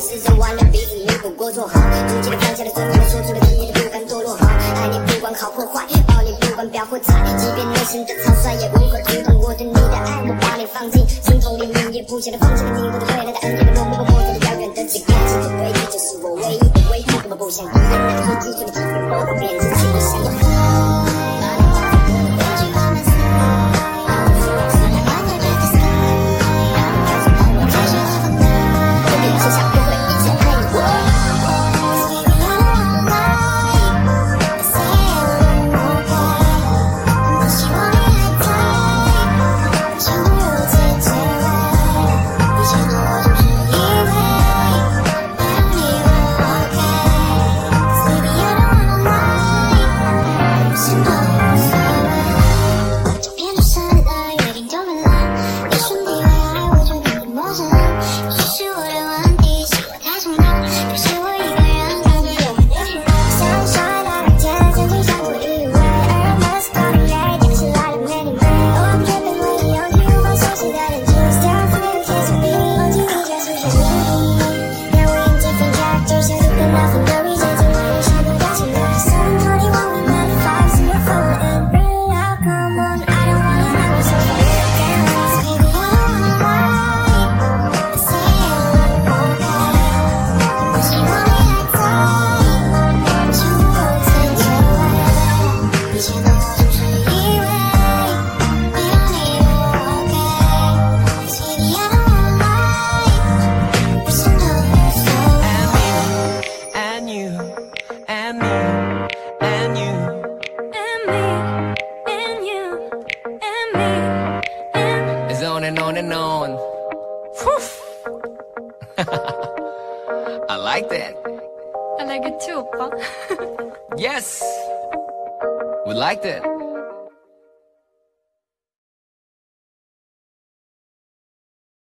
是真玩了，彼你没苦过做好。如今的放下了尊严，说出了底线的不甘堕落好。爱你不管好或坏，抱你不管表或彩。即便内心的草率，也无可阻挡我对你的爱。我把你放进心痛里面，也不想再放弃了你。我的未来在恩静的默默摸索着遥远的乞丐，只对自就是我唯一的唯一。根。我不想依赖那些计算的计数都在变成。And on and on. I like that. I like it too, 오빠. Yes. We like that.